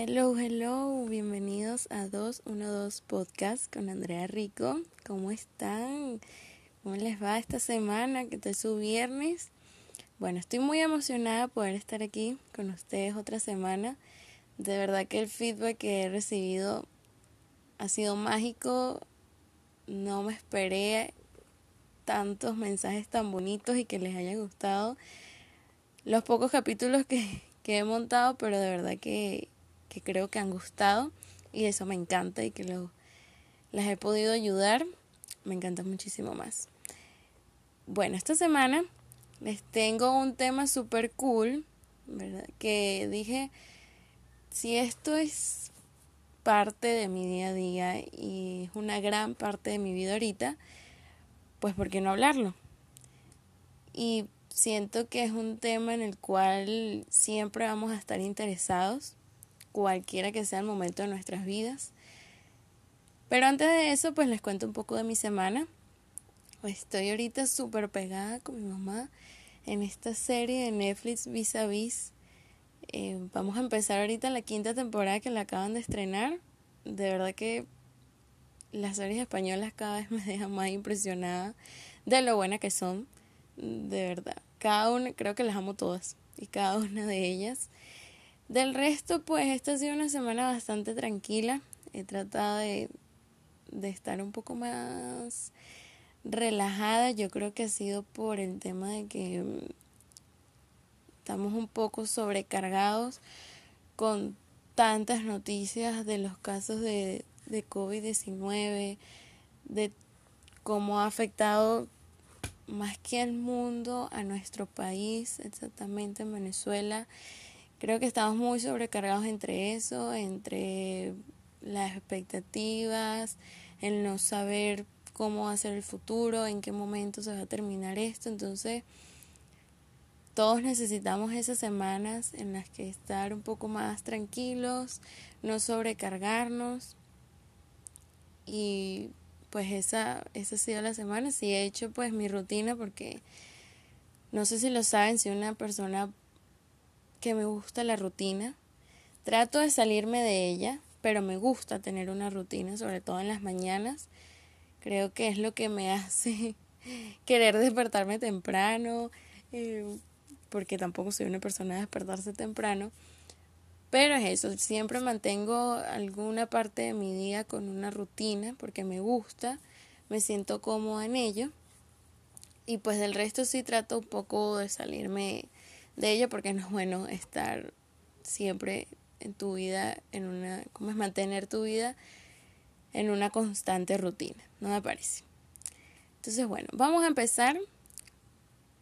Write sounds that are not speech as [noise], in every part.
Hello, hello, bienvenidos a 212 Podcast con Andrea Rico. ¿Cómo están? ¿Cómo les va esta semana? ¿Qué tal su viernes? Bueno, estoy muy emocionada de poder estar aquí con ustedes otra semana. De verdad que el feedback que he recibido ha sido mágico. No me esperé tantos mensajes tan bonitos y que les haya gustado los pocos capítulos que, he montado, pero de verdad que, creo que han gustado y eso me encanta y que lo, las he podido ayudar. Me encanta muchísimo más. Bueno, esta semana les tengo un tema súper cool, ¿verdad? Que dije, si esto es parte de mi día a día y es una gran parte de mi vida ahorita, pues ¿por qué no hablarlo? Y siento que es un tema en el cual siempre vamos a estar interesados, cualquiera que sea el momento de nuestras vidas. Pero antes de eso, pues les cuento un poco de mi semana. Estoy ahorita súper pegada con mi mamá en esta serie de Netflix Vis a Vis. Eh, vamos a empezar ahorita la quinta temporada que la acaban de estrenar. De verdad que las series españolas cada vez [laughs] me dejan más impresionada de lo buena que son. De verdad. Cada una, creo que las amo todas. Y cada una de ellas. Del resto, pues esta ha sido una semana bastante tranquila. He tratado de, de estar un poco más relajada. Yo creo que ha sido por el tema de que mm, estamos un poco sobrecargados con tantas noticias de los casos de, de COVID-19, de cómo ha afectado más que al mundo, a nuestro país, exactamente en Venezuela. Creo que estamos muy sobrecargados entre eso, entre las expectativas, el no saber cómo va a ser el futuro, en qué momento se va a terminar esto. Entonces, todos necesitamos esas semanas en las que estar un poco más tranquilos, no sobrecargarnos y pues esa, esa ha sido la semana. Sí he hecho pues mi rutina porque no sé si lo saben, soy una persona que me gusta la rutina. Trato de salirme de ella, pero me gusta tener una rutina, sobre todo en las mañanas. Creo que es lo que me hace [laughs] querer despertarme temprano, eh, porque tampoco soy una persona de despertarse temprano. Pero es eso, siempre mantengo alguna parte de mi día con una rutina porque me gusta, me siento cómoda en ello. Y pues del resto sí trato un poco de salirme de ello porque no es bueno estar siempre en tu vida, en una, ¿cómo es mantener tu vida en una constante rutina? No me parece. Entonces, bueno, vamos a empezar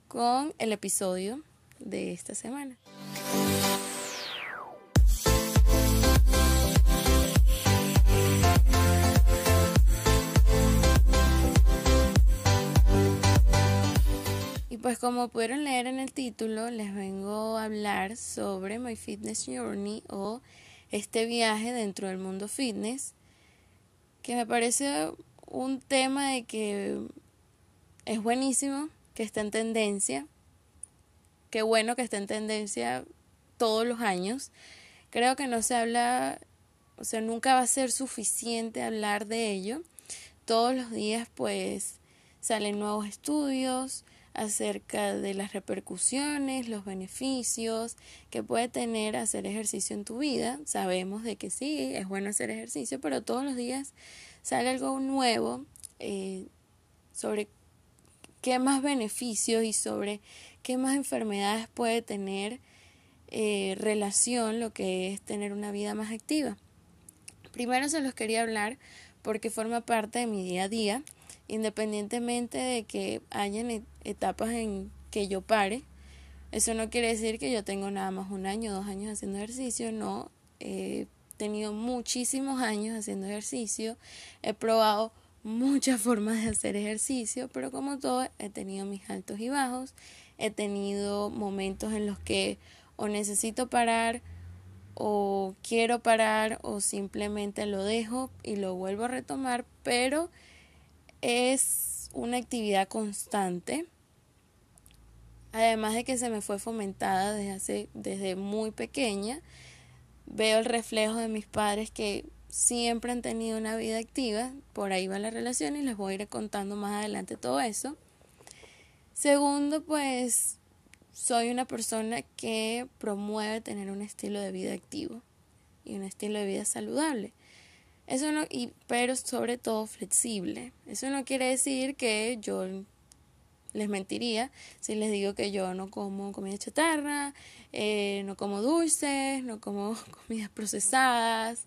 con el episodio de esta semana. Pues como pudieron leer en el título, les vengo a hablar sobre My Fitness Journey o este viaje dentro del mundo fitness, que me parece un tema de que es buenísimo, que está en tendencia, qué bueno que está en tendencia todos los años. Creo que no se habla, o sea, nunca va a ser suficiente hablar de ello. Todos los días pues salen nuevos estudios, acerca de las repercusiones, los beneficios que puede tener hacer ejercicio en tu vida. Sabemos de que sí, es bueno hacer ejercicio, pero todos los días sale algo nuevo eh, sobre qué más beneficios y sobre qué más enfermedades puede tener eh, relación lo que es tener una vida más activa. Primero se los quería hablar porque forma parte de mi día a día independientemente de que hayan e-, etapas en que yo pare. Eso no quiere decir que yo tengo nada más un año, dos años haciendo ejercicio, no. He tenido muchísimos años haciendo ejercicio, he probado muchas [laughs] formas de hacer ejercicio, pero como todo he tenido mis altos y bajos, he tenido momentos en los que o necesito parar o quiero parar o simplemente lo dejo y lo vuelvo a retomar, pero es una actividad constante. Además de que se me fue fomentada desde, hace, desde muy pequeña, veo el reflejo de mis padres que siempre han tenido una vida activa, por ahí va la relación y les voy a ir contando más adelante todo eso. Segundo, pues soy una persona que promueve tener un estilo de vida activo y un estilo de vida saludable. Eso no, y, pero sobre todo flexible. Eso no quiere decir que yo les mentiría si les digo que yo no como comida chatarra, eh, no como dulces, no como [laughs] comidas procesadas,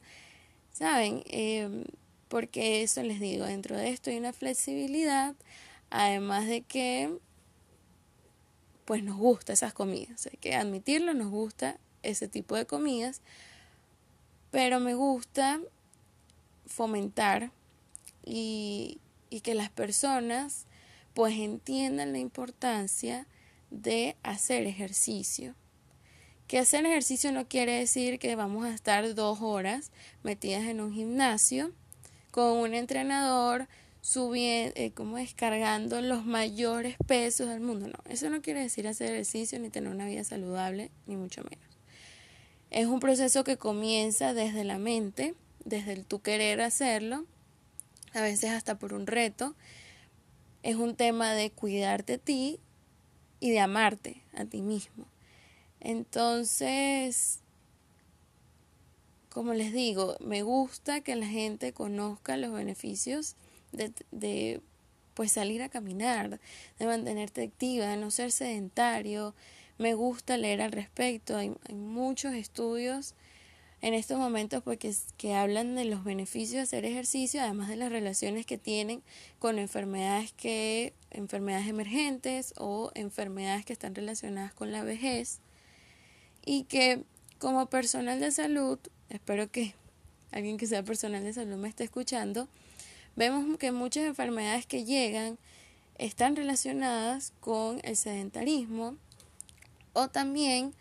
¿saben? Em, porque eso les digo, dentro de esto hay una flexibilidad, además de que pues nos gusta esas comidas, hay que admitirlo, nos gusta ese tipo de comidas, pero me gusta fomentar y, y que las personas pues entiendan la importancia de hacer ejercicio. Que hacer ejercicio no quiere decir que vamos a estar dos horas metidas en un gimnasio con un entrenador eh, como descargando los mayores pesos del mundo. No, eso no quiere decir hacer ejercicio ni tener una vida saludable, ni mucho menos. Es un proceso que comienza desde la mente, desde el tu querer hacerlo, a veces hasta por un reto. Es un tema de cuidarte a ti y de amarte a ti mismo. Entonces, como les digo, me gusta que la gente conozca los beneficios de, de pues salir a caminar, de mantenerte activa, de no ser sedentario. Me gusta leer al respecto. Hay, hay muchos estudios en estos momentos porque que hablan de los beneficios de hacer ejercicio, además de las relaciones que tienen con enfermedades que enfermedades emergentes o enfermedades que están relacionadas con la vejez. Y que como personal de salud, espero que alguien que sea personal de salud me esté escuchando, vemos que muchas enfermedades que llegan están relacionadas con el sedentarismo o también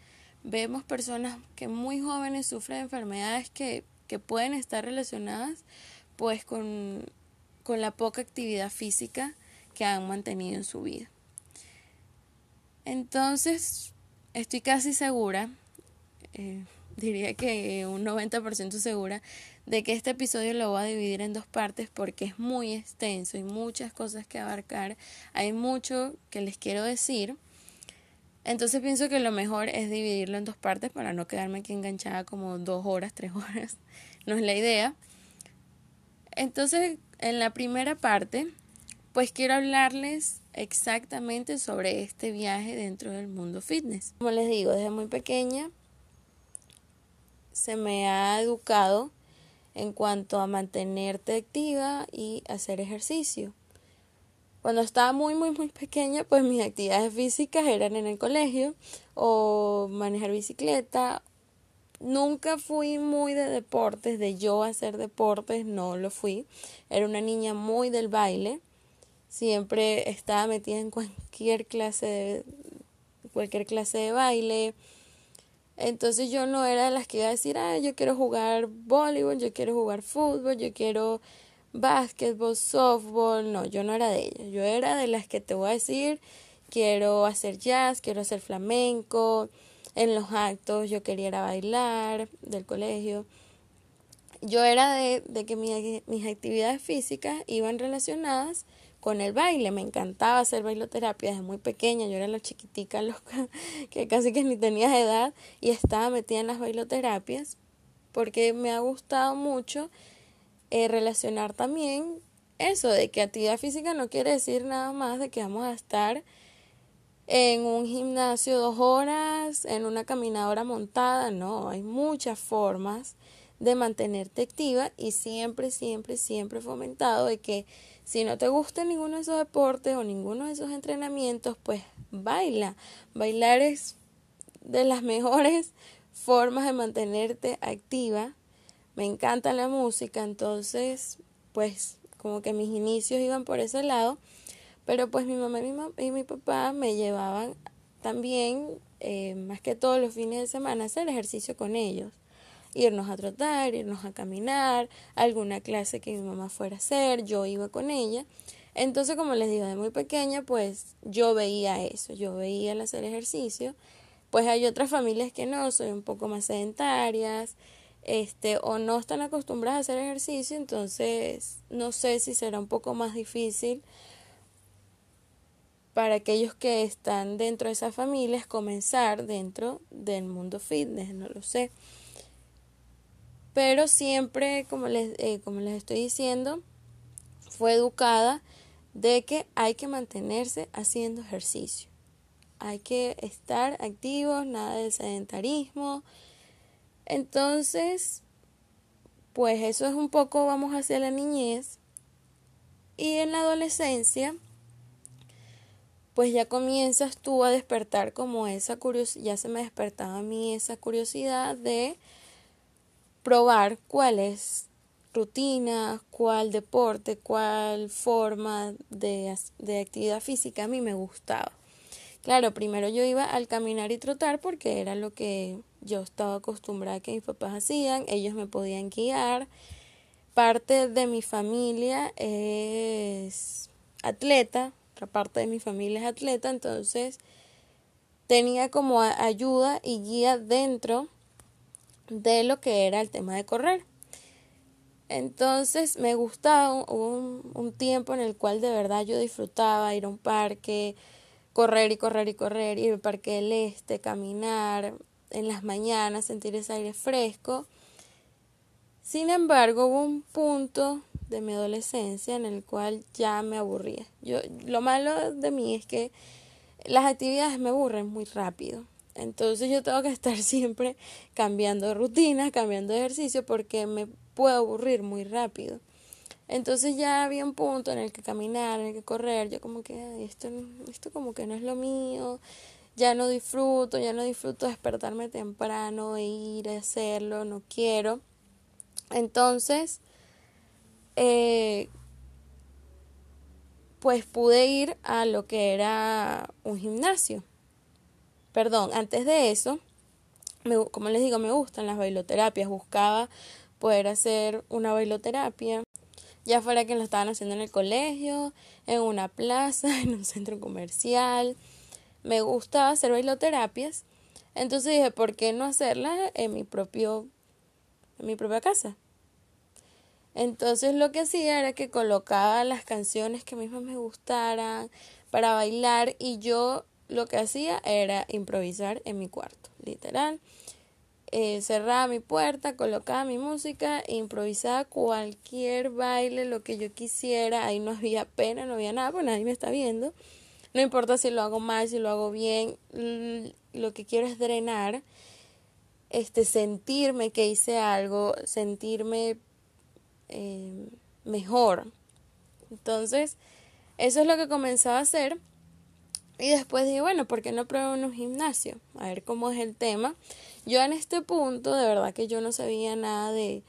vemos personas que muy jóvenes sufren enfermedades que, que pueden estar relacionadas pues con, con la poca actividad física que han mantenido en su vida. Entonces, estoy casi segura, eh, diría que un 90% segura, de que este episodio lo voy a dividir en dos partes porque es muy extenso y muchas cosas que abarcar. Hay mucho que les quiero decir. Entonces pienso que lo mejor es dividirlo en dos partes para no quedarme aquí enganchada como dos horas, tres horas. [laughs] No es la idea. Entonces, en la primera parte, pues quiero hablarles exactamente sobre este viaje dentro del mundo fitness. Como les digo, desde muy pequeña se me ha educado en cuanto a mantenerte activa y hacer ejercicio. Cuando estaba muy, muy, muy pequeña, pues mis actividades físicas eran en el colegio o manejar bicicleta. Nunca fui muy de deportes, de yo hacer deportes, no lo fui. Era una niña muy del baile. Siempre estaba metida en cualquier clase de, cualquier clase de baile. Entonces yo no era de las que iba a decir, ah, yo quiero jugar voleibol, yo quiero jugar fútbol, yo quiero básquetbol, softball, no, yo no era de ellas, yo era de las que te voy a decir, quiero hacer jazz, quiero hacer flamenco, en los actos yo quería ir a bailar del colegio. Yo era de, de que mis actividades físicas iban relacionadas con el baile, me encantaba hacer bailoterapia desde muy pequeña, yo era la chiquitica loca [laughs] que casi que ni tenía edad y estaba metida en las bailoterapias porque me ha gustado mucho eh, relacionar también eso de que actividad física no quiere decir nada más de que vamos a estar en un gimnasio dos horas, en una caminadora montada, no, hay muchas formas de mantenerte activa y siempre, siempre, siempre fomentado de que si no te gusta ninguno de esos deportes o ninguno de esos entrenamientos, pues baila. Bailar es de las [laughs] mejores formas de mantenerte activa me encanta la música, entonces pues como que mis inicios iban por ese lado, pero pues mi mamá y mi, papá me llevaban también, eh, más que todos los fines de semana, hacer ejercicio con ellos. Irnos a trotar, irnos a caminar, alguna clase que mi mamá fuera a hacer, yo iba con ella. Entonces, como les digo, de muy pequeña, pues yo veía eso, yo veía el hacer ejercicio Pues hay otras familias que no, son un poco más sedentarias, este, o no están acostumbradas a hacer ejercicio, entonces no sé si será un poco más difícil para aquellos que están dentro de esas familias comenzar dentro del mundo fitness, no lo sé. Pero siempre, como les, eh, como les estoy diciendo, fue educada de que hay que mantenerse haciendo ejercicio. Hay que estar activos, nada de sedentarismo. Entonces, pues eso es un poco, vamos hacia la niñez. Y en la adolescencia, pues ya comienzas tú a despertar como esa curiosidad, ya se me despertaba a mí esa curiosidad de probar cuál es rutina, cuál deporte, cuál forma de, de actividad física a mí me gustaba. Claro, primero yo iba al caminar y trotar porque era lo que yo estaba acostumbrada que mis papás hacían, ellos me podían guiar. Parte de mi familia es atleta, otra parte de mi familia es atleta, entonces tenía como ayuda y guía dentro de lo que era el tema de correr. Entonces me gustaba un, un, tiempo en el cual de verdad yo disfrutaba ir a un parque, correr y correr y correr, ir al parque del este, caminar en las mañanas, sentir ese aire fresco. Sin embargo, hubo un punto de mi adolescencia en el cual ya me aburría. Yo, lo malo de mí es que las actividades me aburren muy rápido. Entonces yo tengo que estar [laughs] siempre cambiando de rutina, cambiando ejercicio porque me puedo aburrir muy rápido. Entonces ya había un punto en el que caminar, en el que correr, yo como que esto, esto como que no es lo mío, ya no disfruto, ya no disfruto despertarme temprano e ir a hacerlo, no quiero. Entonces, eh, pues pude ir a lo que era un gimnasio. Perdón, antes de eso, como les digo, me gustan las bailoterapias. Buscaba poder hacer una bailoterapia, ya fuera que lo estaban haciendo en el colegio, en una plaza, [laughs] en un centro comercial. Me gustaba hacer bailoterapias. Entonces dije, ¿por qué no hacerla en mi propio en mi propia casa? Entonces lo que hacía era que colocaba las canciones que a mí más me gustaran para bailar y yo lo que hacía era improvisar en mi cuarto, literal. Eh, cerraba mi puerta, colocaba mi música, improvisaba cualquier baile, lo que yo quisiera. Ahí no había pena, no había nada, pues nadie me está viendo. No importa si lo hago mal, si lo hago bien, lo que quiero es drenar, este, sentirme que hice algo, sentirme eh, mejor. Entonces, eso es lo que comenzaba a hacer. Y después dije, bueno, ¿por qué no pruebo en un gimnasio? A ver cómo es el tema. Yo en este punto, de verdad que yo no sabía nada de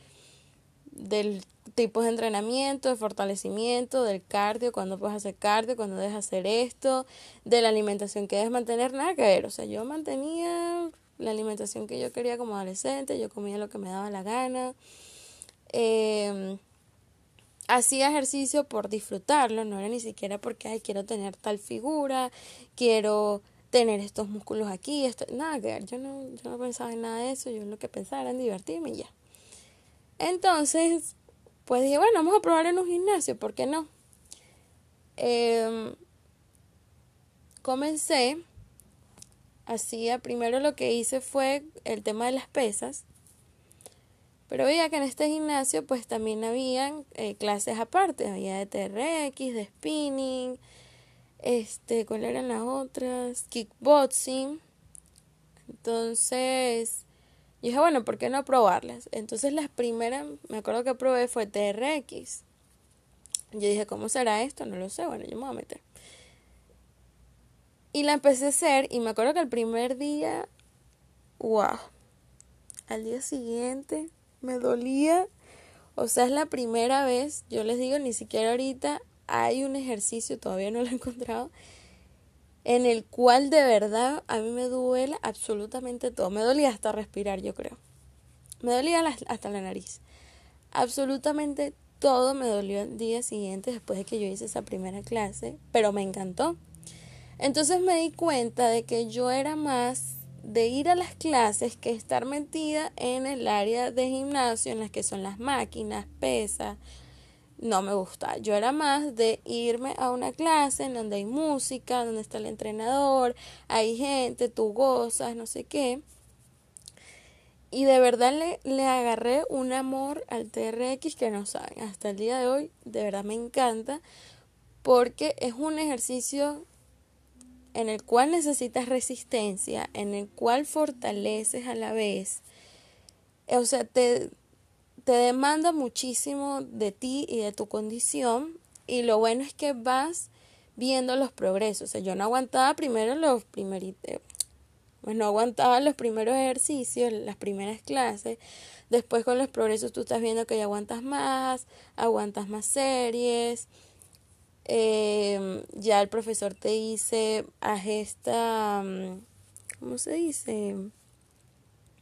del tipo de entrenamiento, de fortalecimiento, del cardio, cuando puedes hacer cardio, cuando dejas hacer esto, de la alimentación que debes mantener, nada que ver. O sea, yo mantenía la alimentación que yo quería como adolescente, yo comía lo que me daba la gana. Eh, hacía ejercicio por disfrutarlo, no era ni siquiera porque, ay, quiero tener tal figura, quiero tener estos músculos aquí, esto, nada que ver, yo no, yo no pensaba en nada de eso, yo lo que pensaba era en divertirme y ya. Entonces, pues dije, bueno, vamos a probar en un gimnasio, ¿por qué no? Eh, comencé, hacía, primero lo que hice fue el tema de las pesas, pero veía que en este gimnasio pues también habían eh, clases aparte, había de TRX, de spinning, este, ¿cuáles eran las otras? Kickboxing. Entonces, dije, bueno, ¿por qué no probarlas? Entonces las primeras, me acuerdo que probé fue TRX. Yo dije, ¿cómo será esto? No lo sé, bueno, yo me voy a meter. Y la empecé a hacer y me acuerdo que el primer día, wow, al día siguiente me dolía. O sea, es la primera vez, yo les digo, ni siquiera ahorita hay un ejercicio, todavía no lo he encontrado, en el cual de verdad a mí me duele absolutamente todo. Me dolía hasta respirar, yo creo. Me dolía hasta la nariz. Absolutamente todo me dolió el día siguiente después de que yo hice esa primera clase, pero me encantó. Entonces me di cuenta de que yo era más de ir a las clases que estar metida en el área de gimnasio, en las que son las máquinas, pesas. No me gusta. Yo era más de irme a una clase en donde hay música, donde está el entrenador, hay gente, tú gozas, no sé qué. Y de verdad le, le agarré un amor al TRX que no saben. Hasta el día de hoy, de verdad me encanta porque es un ejercicio en el cual necesitas resistencia, en el cual fortaleces a la vez. O sea, te, te demanda muchísimo de ti y de tu condición y lo bueno es que vas viendo los progresos. Yo no aguantaba primero los primeritos, pues no aguantaba los primeros ejercicios, las primeras clases. Después con los progresos tú estás viendo que ya aguantas más, aguantas más series. Eh, ya el profesor te dice, haz esta, mm, ¿cómo se dice?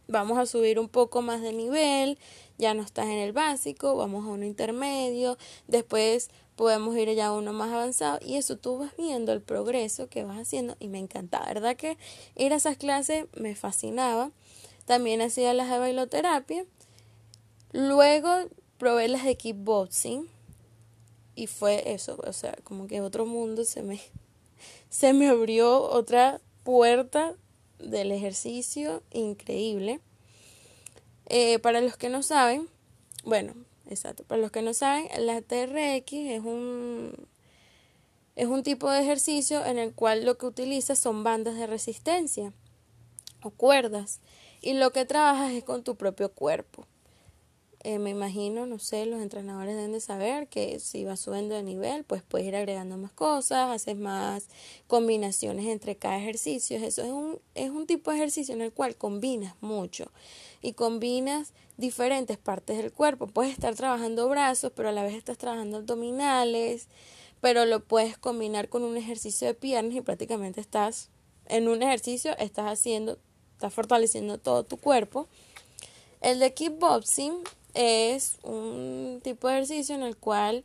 Vamos a subir un poco más de nivel, ya no estás en el básico, vamos a uno intermedio, después podemos ir ya a uno más avanzado y eso tú vas viendo el progreso que vas haciendo y me encantaba, ¿verdad? Que ir a esas clases me fascinaba. También hacía las de bailoterapia. Luego probé las de kickboxing y fue eso, o sea, como que otro mundo se me, se me abrió otra puerta del ejercicio increíble. Eh, para los que no saben, bueno, exacto, para los que no saben, la TRX es un, es un tipo de ejercicio en el cual lo que utilizas son bandas de resistencia o cuerdas y lo que trabajas es con tu propio cuerpo. Eh, me imagino, no sé, los entrenadores deben de saber que si vas subiendo de nivel, pues puedes ir agregando más cosas, haces más combinaciones entre cada ejercicio. Eso es un, es un tipo de ejercicio en el cual combinas mucho y combinas diferentes partes del cuerpo. Puedes estar trabajando brazos, pero a la vez estás trabajando abdominales, pero lo puedes combinar con un ejercicio de piernas y prácticamente estás en un ejercicio, estás haciendo, estás fortaleciendo todo tu cuerpo. El de kickboxing es un tipo de ejercicio en el cual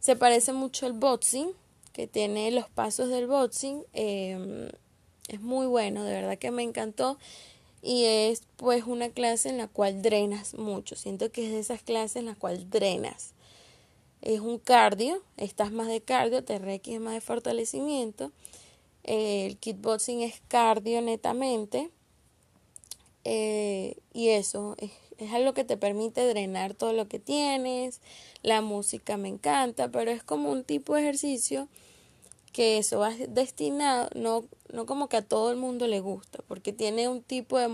se parece mucho al boxing, que tiene los pasos del boxing. Em, es muy bueno, de verdad que me encantó. Y es pues una clase en la cual drenas mucho. Siento que es de esas clases en la cual drenas. Es un cardio, estás más de cardio, TRX es más de fortalecimiento. el kickboxing es cardio netamente. Eh, y eso es es algo que te permite drenar todo lo que tienes, la música me encanta, pero es como un tipo de ejercicio que eso va destinado, no, no como que a todo el mundo le gusta, porque tiene un tipo de,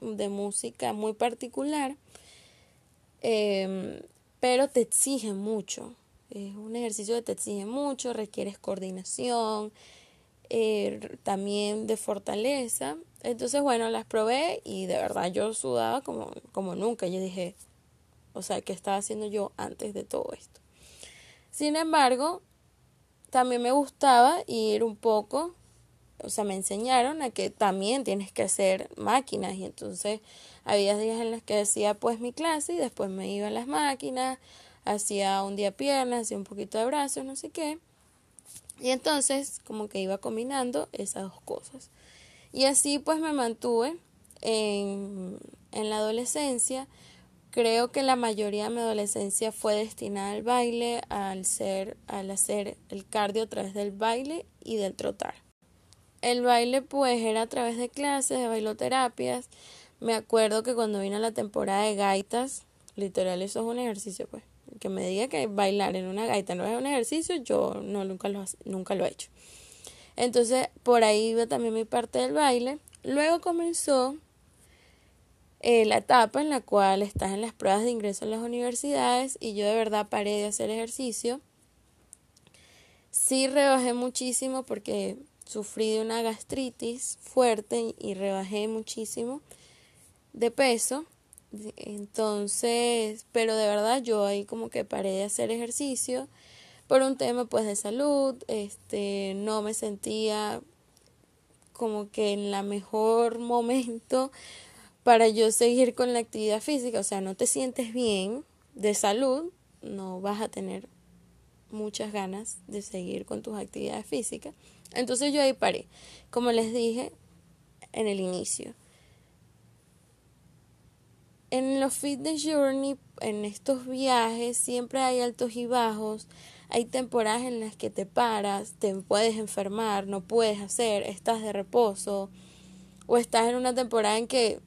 de música muy particular, em, pero te exige mucho, es un ejercicio que te exige mucho, requieres coordinación, eh, también de fortaleza. Entonces, bueno, las probé y de verdad yo sudaba como, como nunca. Yo dije, o sea, ¿qué estaba haciendo yo antes de todo esto? Sin embargo, también me gustaba ir un poco, o sea, me enseñaron a que también tienes que hacer máquinas y entonces había días en los que hacía pues mi clase y después me iba a las máquinas, hacía un día piernas, hacía un poquito de brazos, no sé qué. Y entonces como que iba combinando esas dos cosas. Y así pues me mantuve en, la adolescencia. Creo que la mayoría de mi adolescencia fue destinada al baile, al, ser, al hacer el cardio a través del baile y del trotar. El baile pues era a través de clases, de bailoterapias. Me acuerdo que cuando vino la temporada de gaitas, literal eso es un ejercicio pues que me diga que bailar en una gaita no es un ejercicio, yo no nunca lo, nunca lo he hecho. Entonces, por ahí iba también mi parte del baile. Luego comenzó eh, la etapa en la cual estás en las pruebas de ingreso en las universidades y yo de verdad paré de hacer ejercicio. Sí rebajé muchísimo porque sufrí de una gastritis fuerte y rebajé muchísimo de peso. Entonces, pero de verdad yo ahí como que paré de hacer ejercicio por un tema pues de salud, este no me sentía como que en la mejor [laughs] momento para yo seguir con la actividad física, o sea, no te sientes bien de salud, no vas a tener muchas ganas de seguir con tus actividades físicas. Entonces yo ahí paré, como les dije en el inicio en los fitness journey, en estos viajes, siempre hay altos y bajos. Hay temporadas en las que te paras, te puedes enfermar, no puedes hacer, estás de reposo. O estás en una temporada en que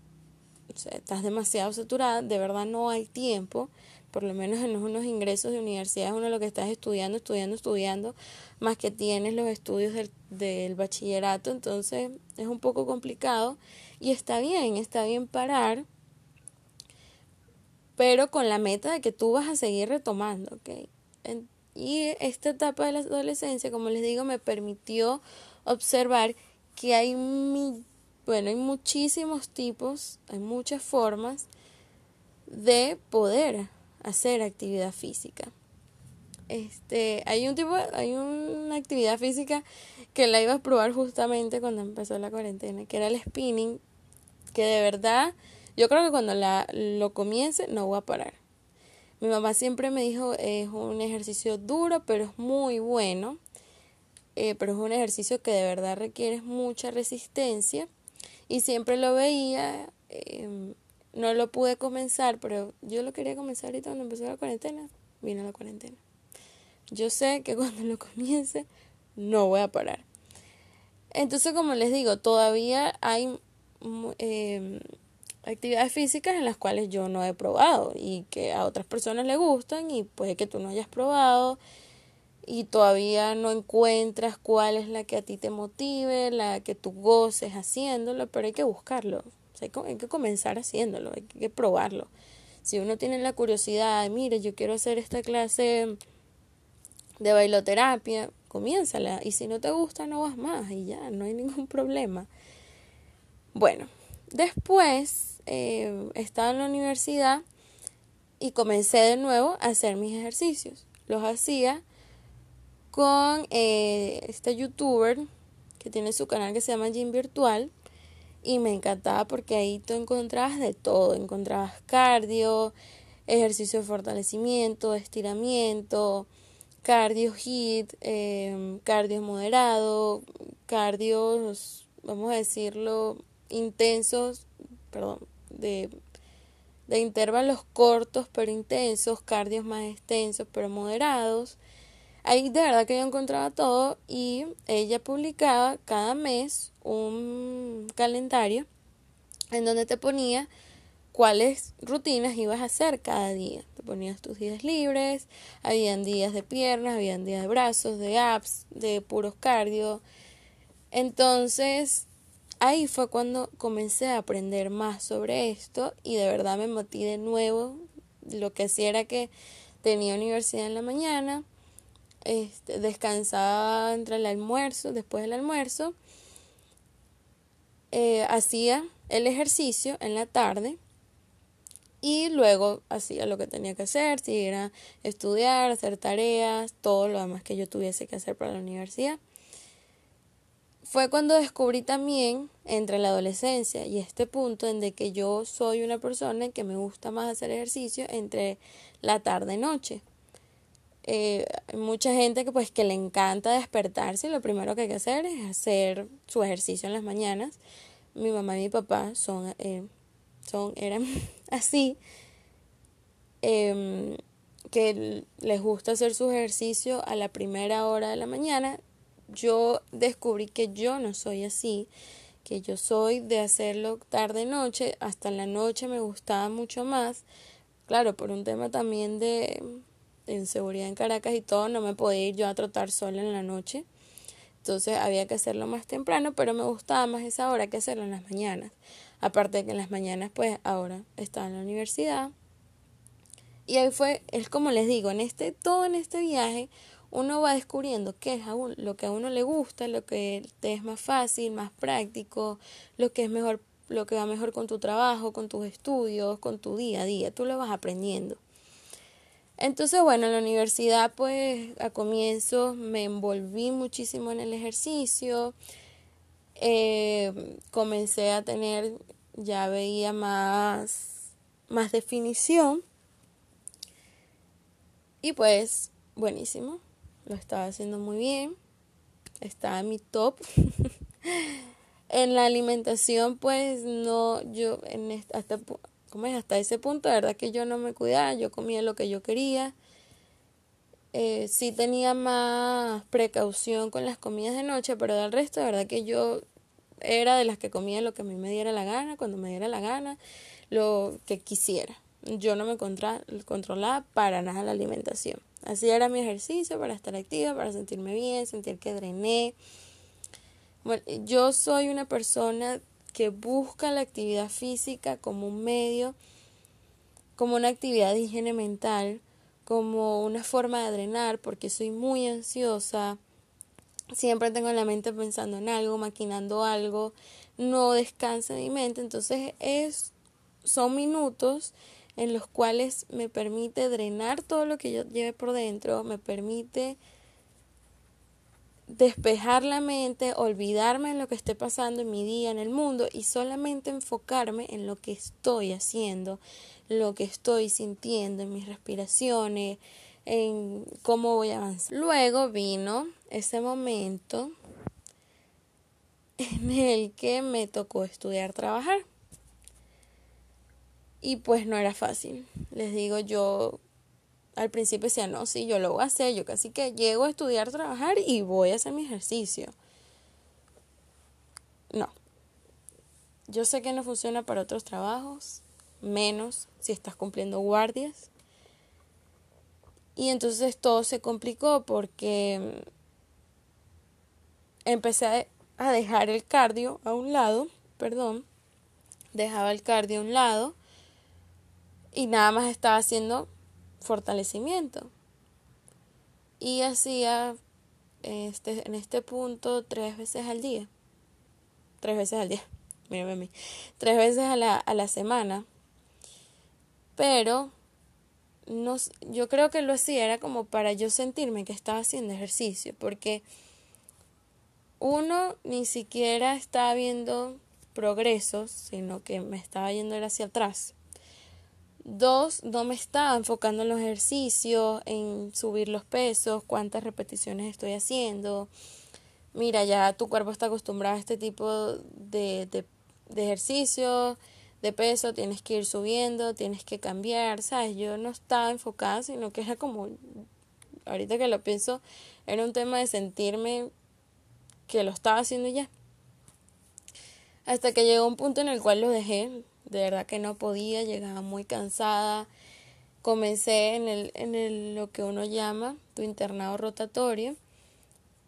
estás demasiado saturada, de verdad no hay tiempo por lo menos en unos ingresos de universidad es uno lo que estás estudiando, estudiando, estudiando, más que tienes los estudios del, del bachillerato, entonces es un poco complicado y está bien, está bien parar, pero con la meta de que tú vas a seguir retomando, ¿ok? y esta etapa de la adolescencia, como les digo, me permitió observar que hay, bueno, hay muchísimos tipos, hay muchas formas de poder hacer actividad física. Este, hay un tipo, hay una actividad física que la iba a probar justamente cuando empezó la cuarentena, que era el spinning, que de verdad, yo creo que cuando la, lo comience no voy a parar. Mi mamá siempre me dijo, es un ejercicio duro, pero es muy bueno, eh, pero es un ejercicio que de verdad requiere mucha resistencia y siempre lo veía em, no lo pude comenzar, pero yo lo quería comenzar ahorita cuando empezó la cuarentena. Vino la cuarentena. Yo sé que [laughs] cuando lo comience no voy a parar. Entonces, como les digo, todavía hay eh, actividades físicas en las cuales yo no he probado y que a otras personas les gustan y puede que tú no hayas probado y todavía no encuentras cuál es la que a ti te motive, la que tú goces haciéndolo, pero hay que buscarlo hay, que comenzar haciéndolo, hay que probarlo. Si uno tiene la curiosidad, mire, yo quiero hacer esta clase de bailoterapia, comiénzala. Y si no te gusta, no vas más y ya, no hay ningún [laughs] problema. Bueno, después eh, estaba en la universidad y comencé de nuevo a hacer mis ejercicios. Los hacía con eh, este youtuber que tiene su canal que se llama Gym Virtual y me encantaba porque ahí tú encontrabas de todo, encontrabas cardio, ejercicio de fortalecimiento, estiramiento, cardio hit, eh, cardio moderado, cardios, vamos a decirlo, intensos, perdón, de, de intervalos cortos pero intensos, cardios más extensos pero moderados, Ahí de verdad que yo encontraba todo y ella publicaba cada mes un calendario en donde te ponía cuáles rutinas ibas a hacer cada día. Te ponías tus días libres, habían días de piernas, habían días de brazos, de abs, de puros cardio. Entonces, ahí fue cuando comencé a aprender más sobre esto y de verdad me motivé de nuevo. Lo que hacía era que tenía universidad en la mañana, este, descansaba entre el almuerzo, después del almuerzo, eh, hacía el ejercicio en la tarde y luego hacía lo que tenía que hacer, si era estudiar, hacer tareas, todo lo demás que yo tuviese que hacer para la universidad. Fue cuando descubrí también entre la adolescencia y este punto en de que yo soy una persona que me gusta más hacer ejercicio entre la tarde y noche eh, mucha gente que pues que le encanta despertarse y lo primero que hay que hacer es hacer su ejercicio en las mañanas. Mi mamá y mi papá son, eh, son eran [laughs] así, em, que les gusta hacer su ejercicio a la primera hora de la mañana. Yo descubrí que yo no soy así, que yo soy de hacerlo tarde noche, hasta la noche me gustaba mucho más. Claro, por un tema también de en seguridad en Caracas y todo, no me podía ir yo a trotar sola en la noche. Entonces había que hacerlo más temprano, pero me gustaba más esa hora que hacerlo en las mañanas. Aparte de que en las mañanas, pues ahora estaba en la universidad. Y ahí fue, es como les digo, en este, todo en este viaje, uno va descubriendo qué es lo que a uno le gusta, lo que te es más fácil, más práctico, lo que es mejor, lo que va mejor con tu trabajo, con tus estudios, con tu día a día. Tú lo vas aprendiendo. Entonces, bueno, en la universidad, pues a comienzo me envolví muchísimo en el ejercicio, eh, comencé a tener, ya veía más, más definición y pues buenísimo, lo estaba haciendo muy bien, estaba en mi top. [laughs] en la alimentación, pues no, yo en hasta como es hasta ese punto, de verdad que yo no me cuidaba, yo comía lo que yo quería. Eh, sí tenía más precaución con las comidas de noche, pero del resto, de verdad que yo era de las que comía lo que a mí me diera la gana, cuando me diera la gana, lo que quisiera. Yo no me controlaba para nada la alimentación. Así era mi ejercicio para estar activa, para sentirme bien, sentir que drené. Bueno, yo soy una persona que busca la actividad física como un medio, como una actividad de higiene mental, como una forma de drenar, porque soy muy ansiosa, siempre tengo la mente pensando en algo, maquinando algo, no descansa mi mente, entonces es son minutos en los cuales me permite drenar todo lo que yo lleve por dentro, me permite despejar la mente, olvidarme de lo que esté pasando en mi día, en el mundo y solamente enfocarme en lo que estoy haciendo, lo que estoy sintiendo, en mis respiraciones, en cómo voy a avanzar. Luego vino ese momento en el que me tocó estudiar, trabajar. Y pues no era fácil. Les digo, yo al principio decía, no, sí, yo lo voy a hacer, yo casi que llego a estudiar, trabajar y voy a hacer mi ejercicio. No. Yo sé que no funciona para otros trabajos, menos si estás cumpliendo guardias. Y entonces todo se complicó porque empecé a dejar el cardio a un lado, perdón, dejaba el cardio a un lado y nada más estaba haciendo fortalecimiento. Y hacía este, en este punto tres veces al día. Tres veces al día. [laughs] Mírame a mí. Tres veces a la, a la semana. Pero no, yo creo que lo hacía era como para yo sentirme que estaba haciendo ejercicio. Porque uno ni siquiera estaba viendo progresos, sino que me estaba yendo hacia atrás. Dos, no me estaba enfocando en los ejercicios, en subir los pesos, cuántas repeticiones estoy haciendo. Mira, ya tu cuerpo está acostumbrado a este tipo de, de, de ejercicio, de peso, tienes que ir subiendo, tienes que cambiar, ¿sabes? Yo no estaba enfocada, sino que era como, ahorita que lo pienso, era un tema de sentirme que lo estaba haciendo ya. Hasta que llegó un punto en el cual lo dejé, de verdad que no podía, llegaba muy cansada. Comencé en, el, en el, lo que uno llama tu internado rotatorio,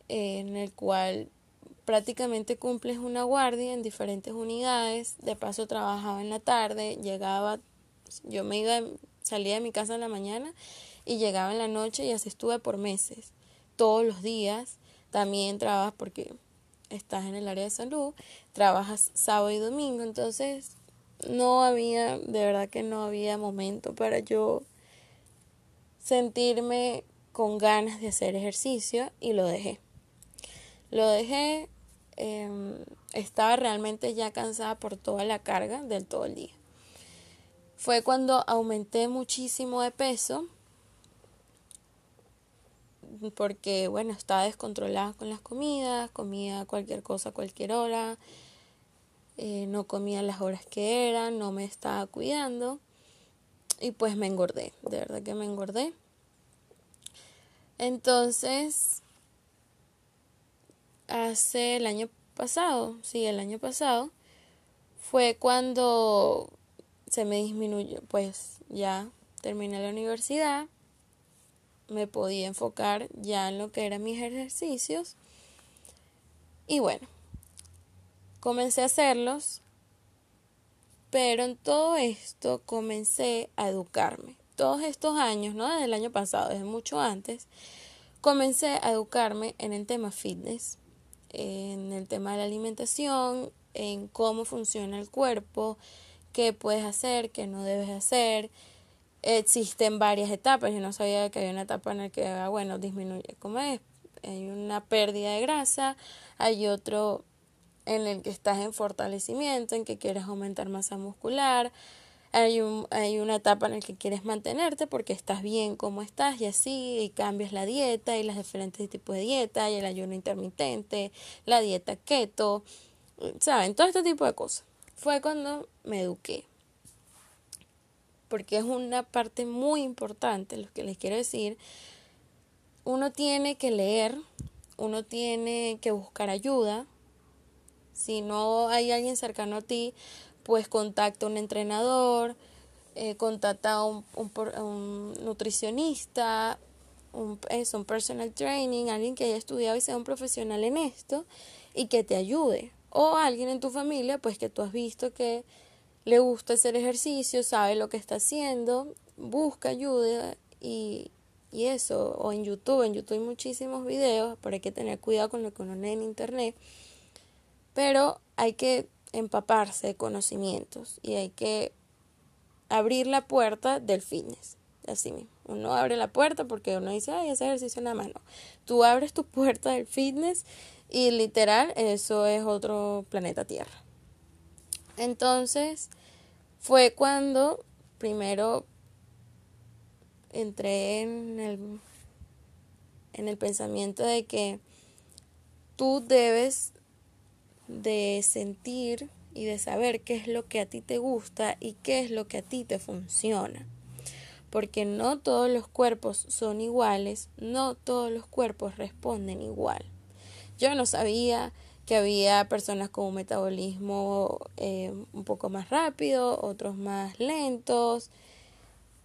en el cual prácticamente cumples una guardia en diferentes unidades, de paso trabajaba en la tarde, llegaba, yo me iba, salía de mi casa en la mañana y llegaba en la noche y así estuve por meses, todos los días, también trabajas porque estás en el área de salud, trabajas sábado y domingo, entonces no había, de verdad que no había momento para yo sentirme con ganas de hacer ejercicio y lo dejé. Lo dejé, em, estaba realmente ya cansada por toda la carga del todo el día. Fue cuando aumenté muchísimo de peso porque bueno, estaba descontrolada con las comidas, comía cualquier cosa a cualquier hora, eh, no comía las horas que eran, no me estaba cuidando y pues me engordé, de verdad que me engordé. Entonces, hace el año pasado, sí, el año pasado, fue cuando se me disminuyó, pues ya terminé la universidad, me podía enfocar ya en lo que eran mis ejercicios y bueno, Comencé a hacerlos, pero en todo esto comencé a educarme. Todos estos años, no desde el año pasado, desde mucho antes, comencé a educarme en el tema fitness, en el tema de la alimentación, en cómo funciona el cuerpo, qué puedes hacer, qué no debes hacer. Existen varias etapas. Yo no sabía que había una etapa en la que, ah, bueno, disminuye, como es? Hay una pérdida de grasa, hay otro en el que estás en fortalecimiento, en que quieres aumentar masa muscular, hay, un, hay una etapa en la que quieres mantenerte porque estás bien como estás y así, y cambias la dieta y los diferentes tipos de dieta, y el ayuno intermitente, la dieta keto, ¿saben? Todo este tipo de cosas. Fue cuando me eduqué. porque es una parte muy importante, lo que les quiero decir. Uno tiene que leer, uno tiene que buscar ayuda. Si no hay alguien cercano a ti, pues contacta a un entrenador, eh, contacta a un, un, nutricionista, un, un personal training, alguien que haya estudiado y sea un profesional en esto y que te ayude. O alguien en tu familia, pues que tú has visto que le gusta hacer ejercicio, sabe lo que está haciendo, busca ayuda y, y eso, o en YouTube, en YouTube hay muchísimos videos, pero hay que tener cuidado con lo que uno lee en internet, pero hay que empaparse de conocimientos y hay que abrir la puerta del fitness, así mismo. Uno abre la puerta porque uno dice, ay, ese ejercicio nada más, no. Tú abres tu puerta del fitness y literal eso es otro planeta Tierra. Entonces, fue cuando primero entré en el, en el pensamiento de que tú debes de sentir y de saber qué es lo que a ti te gusta y qué es lo que a ti te funciona. Porque no todos los cuerpos son iguales, no todos los cuerpos responden igual. Yo no sabía que había personas con un metabolismo eh, un poco más rápido, otros más lentos,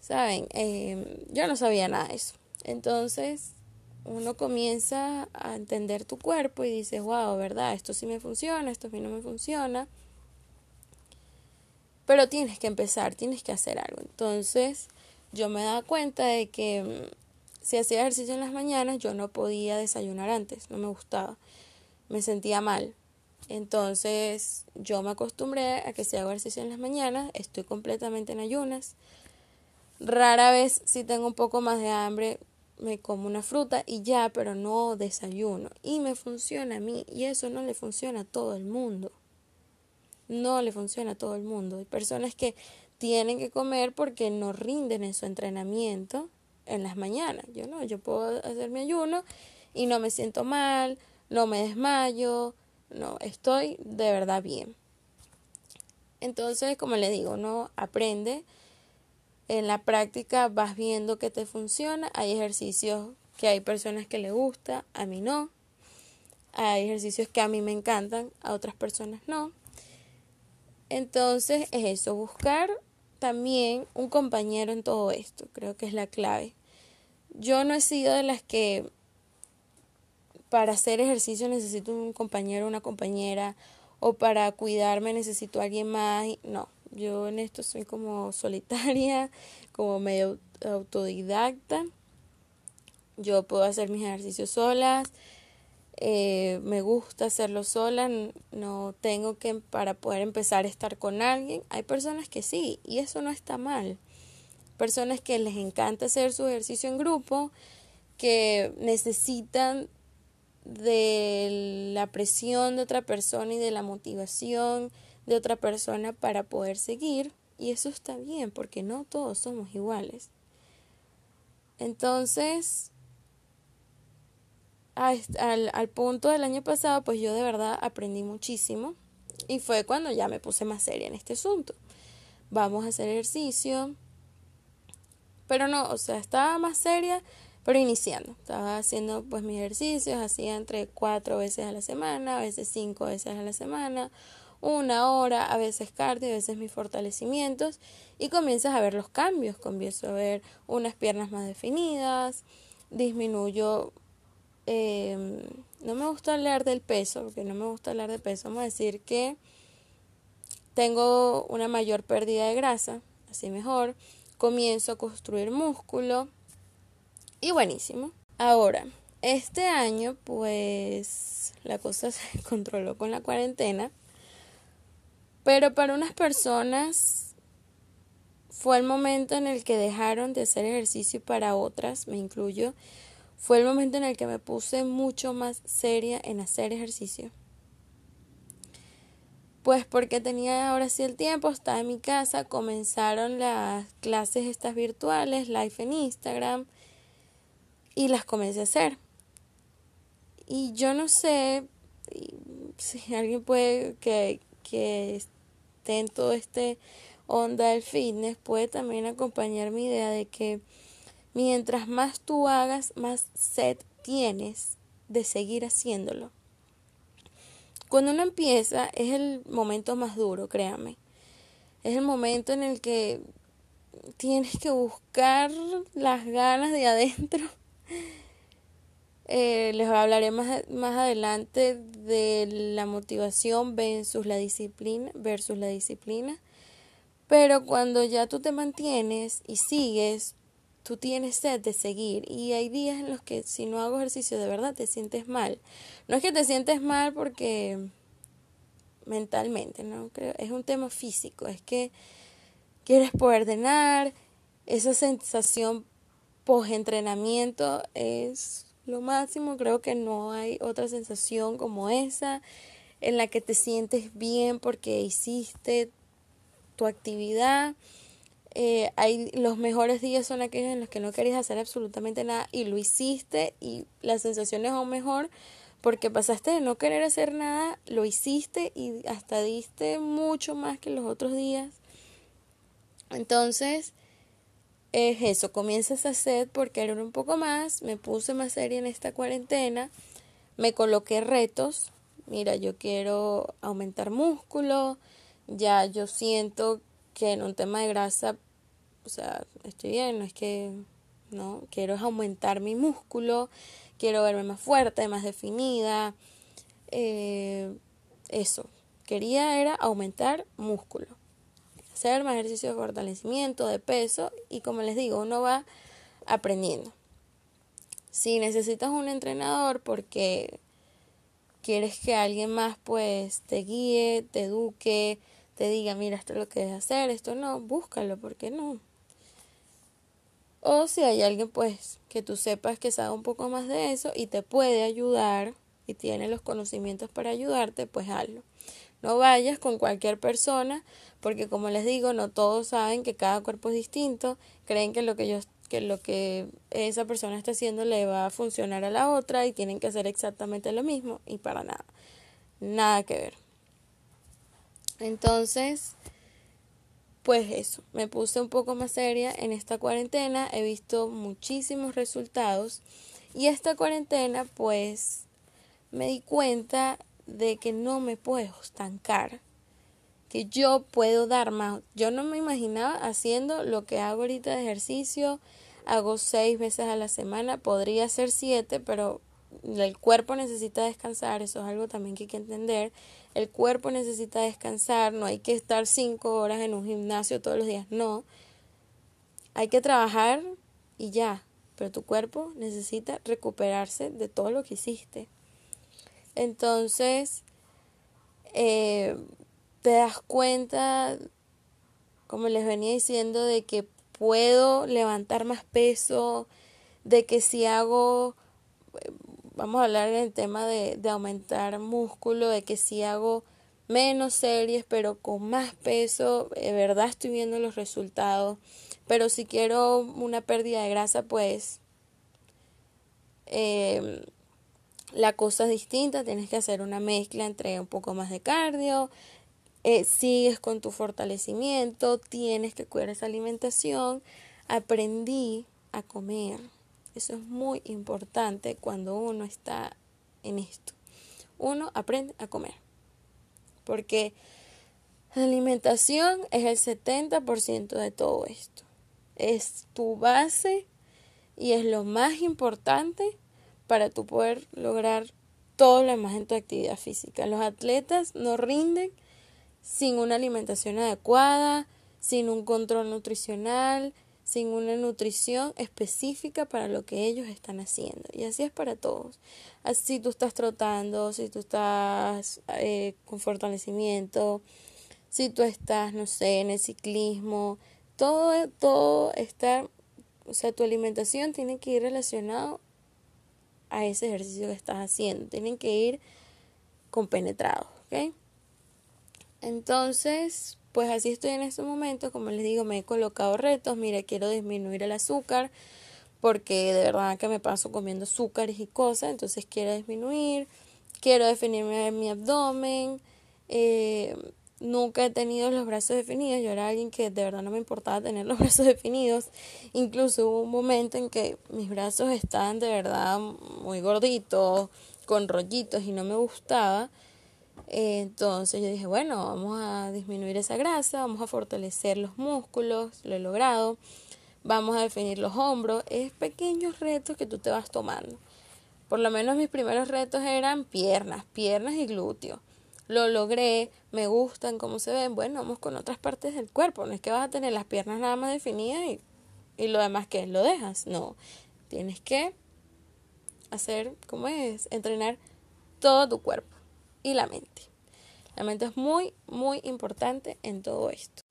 ¿saben? Eh, yo no sabía nada de eso. Entonces uno comienza a entender tu cuerpo y dices, wow, ¿verdad? Esto sí me funciona, esto a mí no me funciona. Pero tienes que empezar, tienes que hacer algo. Entonces yo me daba cuenta de que mm, si hacía ejercicio en las mañanas yo no podía desayunar antes, no me gustaba me sentía mal. Entonces yo me acostumbré a que si hago ejercicio en las mañanas, estoy completamente en ayunas. Rara vez si tengo un poco más de hambre, me como una fruta y ya, pero no desayuno. Y me funciona a mí y eso no le funciona a todo el mundo. No le funciona a todo el mundo. Hay personas que tienen que comer porque no rinden en su entrenamiento en las mañanas. Yo no, yo puedo hacer mi ayuno y no me siento mal, no me desmayo, no, estoy de verdad bien. Entonces, como le digo, no aprende. En la práctica vas viendo que te funciona. Hay ejercicios que hay personas que le gusta, a mí no. Hay ejercicios que a mí me encantan, a otras personas no. Entonces es eso, buscar también un compañero en todo esto, creo que es la clave. Yo no he sido de las que para hacer ejercicio necesito un compañero, una compañera, o para cuidarme necesito a alguien más. No, yo en esto soy como solitaria, [laughs] como medio autodidacta. Yo puedo hacer mis ejercicios solas, eh, me gusta hacerlo sola, no tengo que para poder empezar a estar con alguien. Hay personas que sí, y eso no está mal. Personas que les encanta hacer su ejercicio en grupo, que necesitan de la presión de otra persona y de la motivación de otra persona para poder seguir y eso está bien porque no todos somos iguales. Entonces, al, al punto del año pasado, pues yo de verdad aprendí muchísimo y fue cuando ya me puse más seria en este asunto. Vamos a hacer ejercicio, pero no, o sea, estaba más seria pero iniciando. Estaba haciendo pues mis ejercicios, hacía entre cuatro veces a la semana, a veces cinco veces a la semana, una hora, a veces cardio, a veces mis fortalecimientos y comienzas a ver los cambios, comienzo a ver unas piernas más definidas, disminuyo, em, no me gusta hablar del peso, porque no me gusta hablar de peso, vamos a decir que tengo una mayor pérdida de grasa, así mejor, comienzo a construir músculo, y buenísimo. Ahora, este año pues la cosa [laughs] se controló con la cuarentena, pero para unas personas fue el momento en el que dejaron de hacer ejercicio y para otras, me incluyo, fue el momento en el que me puse mucho más seria en hacer ejercicio. Pues porque tenía ahora sí el tiempo, estaba en mi casa, comenzaron las clases estas virtuales, live en Instagram, y las comencé a hacer. Y yo no sé si alguien puede que, que esté en todo este onda del fitness puede también acompañar mi idea de que mientras más tú hagas, más sed tienes de seguir haciéndolo. Cuando uno empieza es el momento más duro, créame. Es el momento en el que tienes que buscar las ganas de adentro. Eh, les hablaré más, más adelante de la motivación versus la disciplina, versus la disciplina. Pero cuando ya tú te mantienes y sigues, tú tienes sed de seguir y hay días en los que si no hago ejercicio de verdad te sientes mal. No es que te sientes mal porque mentalmente, no creo, es un tema físico, es que quieres poder ordenar, esa sensación post entrenamiento es lo máximo, creo que no hay otra sensación como esa en la que te sientes bien porque hiciste tu actividad eh, hay, los mejores días son aquellos en los que no querías hacer absolutamente nada y lo hiciste y las sensaciones aún mejor porque pasaste de no querer hacer nada, lo hiciste y hasta diste mucho más que los otros días. Entonces, es eso, comienza esa sed por querer un poco más, me puse más seria en esta cuarentena, me coloqué retos, mira, yo quiero aumentar músculo, ya yo siento que en un tema de grasa, o sea, estoy bien, no es que, no, quiero aumentar mi músculo, quiero verme más fuerte, más definida, eh, eso, quería era aumentar músculo, hacer más ejercicio de fortalecimiento, de peso y como les digo, uno va aprendiendo. Si necesitas un entrenador porque quieres que alguien más pues te guíe, te eduque, te diga, mira, esto es lo que debes hacer, esto no, búscalo, ¿por qué no? O si hay alguien pues que tú sepas que sabe un poco más de eso y te puede ayudar y tiene los conocimientos para ayudarte, pues hazlo. No vayas con cualquier persona porque como les digo, no todos saben que cada cuerpo es distinto, creen que lo que yo que lo que esa persona está haciendo le va a funcionar a la otra y tienen que hacer exactamente lo mismo y para nada. Nada que ver. Entonces, pues eso, me puse un poco más seria en esta cuarentena, he visto muchísimos resultados y esta cuarentena pues me di cuenta de que no me puedo estancar, que yo puedo dar más. Yo no me imaginaba haciendo lo que hago ahorita de ejercicio, hago seis veces a la semana, podría ser siete, pero el cuerpo necesita descansar, eso es algo también que hay que entender. El cuerpo necesita descansar, no hay que estar cinco horas en un gimnasio todos los días, no. Hay que trabajar y ya, pero tu cuerpo necesita recuperarse de todo lo que hiciste. Entonces, eh, te das cuenta, como les venía diciendo, de que puedo levantar más peso, de que si hago vamos a hablar en el tema de, de aumentar músculo, de que si hago menos series pero con más peso, de verdad estoy viendo los resultados. Pero si quiero una pérdida de grasa, pues em, la cosa es distinta, tienes que hacer una mezcla entre un poco más de cardio, eh, sigues con tu fortalecimiento, tienes que cuidar esa alimentación. Aprendí a comer eso es muy importante cuando uno está en esto. Uno aprende a comer. Porque la alimentación es el 70% de todo esto. Es tu base y es lo más importante para tu poder lograr todo lo demás en tu actividad física. Los atletas no rinden sin una alimentación adecuada, sin un control nutricional, sin una nutrición específica para lo que ellos están haciendo. Y así es para todos. Así si tú estás trotando, si tú estás eh, con fortalecimiento, si tú estás, no sé, en el ciclismo, todo, todo está, o sea, tu alimentación tiene que ir relacionado a ese ejercicio que estás haciendo. Tienen que ir compenetrados, ¿ok? Entonces, pues así estoy en este momento, como les digo, me he colocado retos, mira, quiero disminuir el azúcar, porque de verdad que me paso comiendo azúcares y cosas, entonces quiero disminuir, quiero definirme mi abdomen, eh, nunca he tenido los brazos definidos. Yo era alguien que de verdad no me importaba tener los [laughs] brazos definidos. Incluso hubo un momento en que mis brazos estaban de verdad muy gorditos, con rollitos y no me gustaba. Entonces yo dije, bueno, vamos a disminuir esa grasa, vamos a fortalecer los músculos, lo he logrado, vamos a definir los hombros. Es pequeños retos que tú te vas tomando. Por lo menos mis primeros retos eran piernas, piernas y glúteos lo logré, me gustan cómo se ven, bueno, vamos con otras partes del cuerpo, no es que vas a tener las piernas nada más definidas y, y lo demás que lo dejas, no, tienes que hacer, ¿cómo es? Entrenar todo tu cuerpo y la mente. La mente es muy, muy importante en todo esto.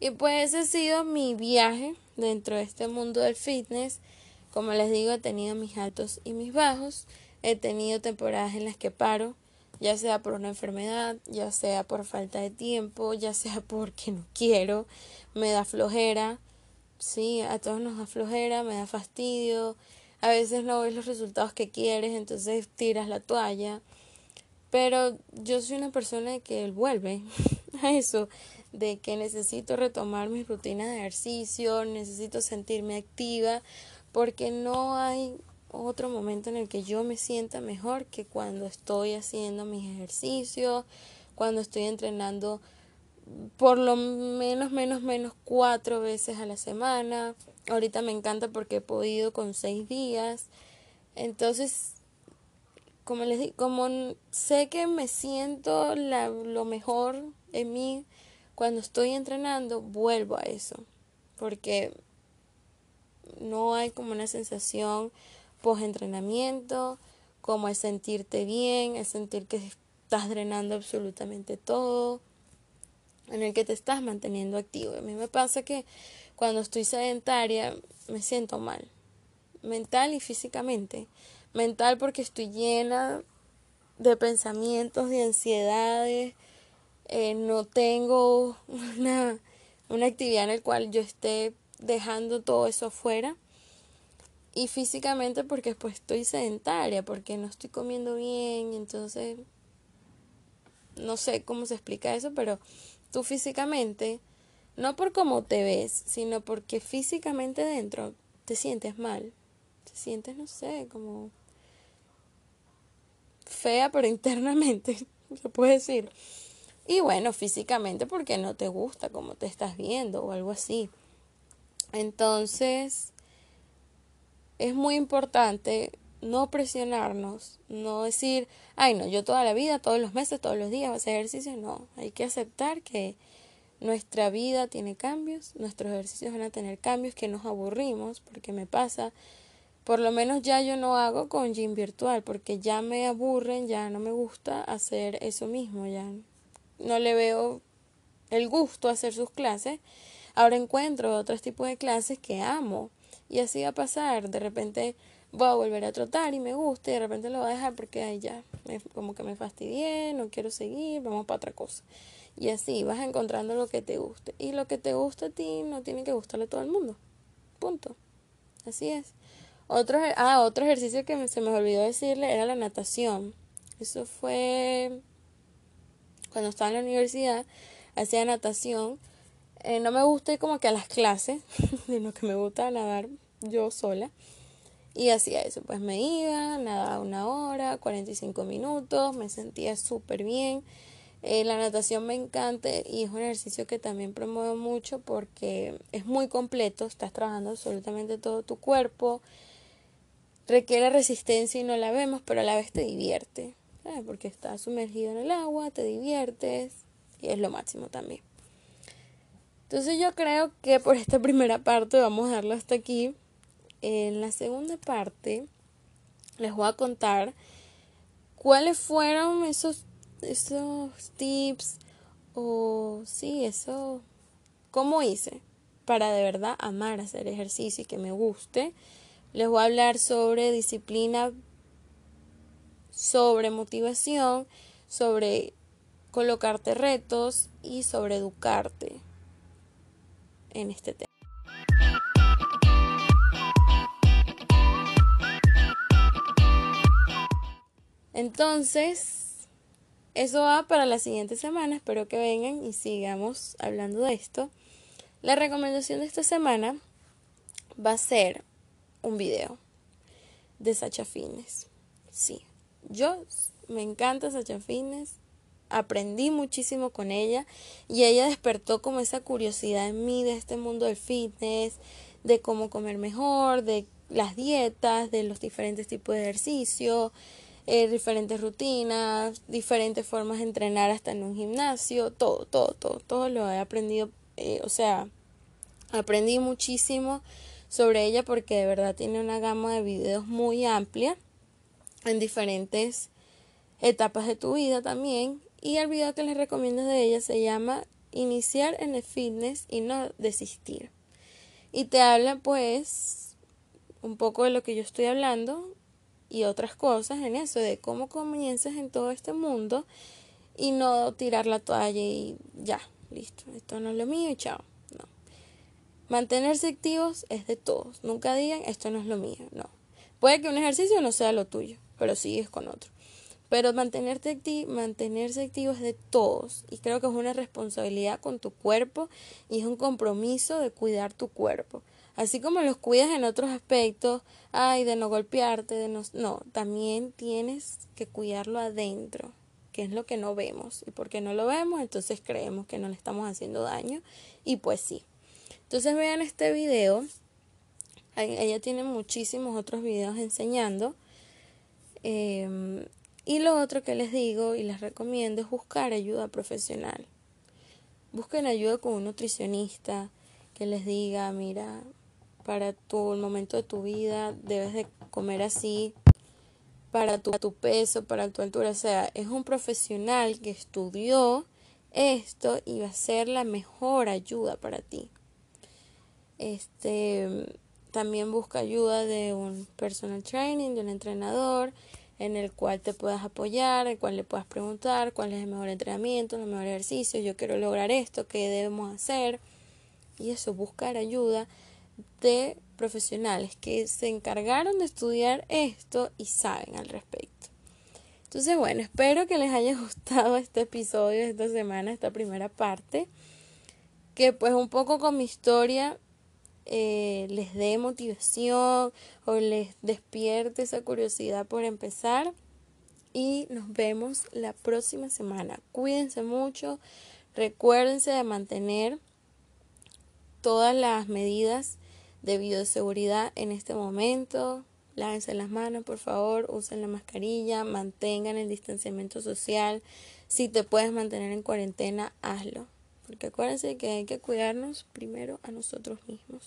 Y pues ese ha sido mi viaje dentro de este mundo del fitness. Como les digo, he tenido mis altos y mis bajos. He tenido temporadas en las que paro, ya sea por una enfermedad, ya sea por falta de tiempo, ya sea [laughs] porque no quiero, me da flojera, sí, a todos nos da flojera, me da fastidio, a veces no ves los resultados que quieres, entonces tiras la toalla, pero yo soy una persona que vuelve [laughs] a eso, de que necesito retomar mis rutinas de ejercicio, necesito sentirme activa, porque no hay otro momento en el que yo me sienta mejor que cuando estoy haciendo mis ejercicios, cuando estoy entrenando por lo menos, menos, menos cuatro veces a la semana. Ahorita me encanta porque he podido con seis días. Entonces, como les digo, como sé que me siento la, lo mejor en mí cuando estoy entrenando, vuelvo a eso. Porque no hay como una sensación post-entrenamiento, como es sentirte bien, es sentir que estás drenando absolutamente todo, en el que te estás manteniendo activo. A mí me pasa que cuando estoy sedentaria me siento mal, mental y físicamente. Mental porque estoy llena de pensamientos, de ansiedades, eh, no tengo [laughs] una, una actividad en la cual yo esté dejando todo eso afuera y físicamente porque pues estoy sedentaria, porque no estoy comiendo bien, entonces no sé cómo se explica eso, pero tú físicamente, no por cómo te ves, sino porque físicamente dentro te sientes mal, te sientes, no sé, como fea, pero [laughs] internamente, se puede decir. Y bueno, físicamente porque no te gusta cómo te estás viendo o algo así. Entonces, es muy importante no presionarnos, no decir, ay no, yo toda la vida, todos los meses, todos los días voy a hacer ejercicio, no, hay que aceptar que nuestra vida tiene cambios, nuestros ejercicios van a tener cambios, que nos aburrimos, porque me pasa, por lo menos ya yo no hago con gym virtual, porque ya me aburren, ya no me gusta hacer eso mismo, ya no le veo el gusto a hacer sus clases, ahora encuentro otros tipos de clases que amo, y así va a pasar. De repente voy a volver a trotar y me gusta y de repente lo voy a dejar porque ay, ya, como que me fastidié, no quiero seguir, vamos para otra cosa. Y así vas encontrando lo que te guste. Y lo que te gusta a ti no tiene que gustarle a todo el mundo. Punto. Así es. Otro, ah, otro ejercicio que se me olvidó decirle era la natación. Eso fue cuando estaba en la universidad, hacía natación. Eh, no me gusta ir como que a las clases, [laughs] sino que me gusta nadar yo sola. Y hacía eso, pues me iba, nadaba una hora, 45 minutos, me sentía súper bien. Eh, la natación me encanta y es un ejercicio que también promuevo mucho porque es muy completo, estás trabajando absolutamente todo tu cuerpo, requiere resistencia y no la vemos, pero a la vez te divierte, porque estás sumergido en el agua, te diviertes y es lo máximo también. Entonces yo creo que por esta [laughs] primera parte vamos a darlo hasta aquí. En la segunda parte les voy a contar cuáles fueron esos, esos tips o sí, eso, cómo hice para de verdad amar hacer ejercicio y que me guste. Les voy a hablar sobre disciplina, sobre motivación, sobre colocarte retos y sobre educarte en este tema. Entonces, eso va para la siguiente semana. Espero que vengan y sigamos hablando de esto. La recomendación de esta semana va a ser un video de Sacha Fitness. Sí, yo me encanta Sacha Fitness. Aprendí muchísimo con ella y ella despertó como esa curiosidad en mí de este mundo del fitness, de cómo comer mejor, de las dietas, de los diferentes tipos de ejercicio, eh, diferentes rutinas, diferentes formas de entrenar hasta en un gimnasio, todo, todo, todo, todo lo he aprendido, eh, o sea, aprendí muchísimo sobre ella porque de verdad tiene una gama de videos muy amplia en diferentes etapas de tu vida también y el video que les recomiendo de ella se llama Iniciar en el fitness y no desistir. Y te habla pues un poco de lo que yo estoy hablando y otras cosas en eso, de cómo comienzas en todo este mundo y no tirar la toalla y ya, listo, esto no es lo mío y chao. No. Mantenerse activos es de todos. Nunca digan esto no es lo mío, no. Puede que un ejercicio no sea lo tuyo, pero sigues con otro. Pero mantenerte acti mantenerse activo es de todos y creo que es una responsabilidad con tu cuerpo y es un compromiso de cuidar tu cuerpo. Así como los cuidas en otros aspectos, ay, de no golpearte, de no, no, también tienes que cuidarlo adentro, que es lo que no vemos. Y porque no lo vemos, entonces creemos que no le estamos haciendo daño. Y pues sí. Entonces vean este video. Ella tiene muchísimos otros videos enseñando. Em, y lo otro que les digo y les recomiendo es buscar ayuda profesional. Busquen ayuda con un nutricionista que les diga, mira, para tu el momento de tu vida debes de comer así para tu, tu peso, para tu altura, o sea, es un profesional que estudió esto y va a ser la mejor ayuda para ti. Este también busca ayuda de un personal training, de un entrenador en el cual te puedas apoyar, en el cual le puedas preguntar cuál es el mejor entrenamiento, el mejor ejercicio, yo quiero lograr esto, qué debemos hacer. Y eso, buscar ayuda de profesionales que se encargaron de estudiar esto y saben al respecto. Entonces, bueno, espero que les haya [laughs] gustado este episodio de esta semana, esta primera parte, que pues un poco con mi historia eh, les dé motivación o les despierte esa curiosidad por empezar. Y nos vemos la próxima semana. Cuídense mucho. Recuérdense de mantener todas las medidas de bioseguridad en este momento. Lávense las manos, por favor, usen la mascarilla, mantengan el distanciamiento social. Si te puedes mantener en cuarentena, hazlo. Porque acuérdense que hay que cuidarnos primero a nosotros mismos.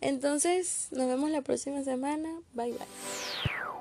Entonces, nos vemos la próxima semana. Bye bye.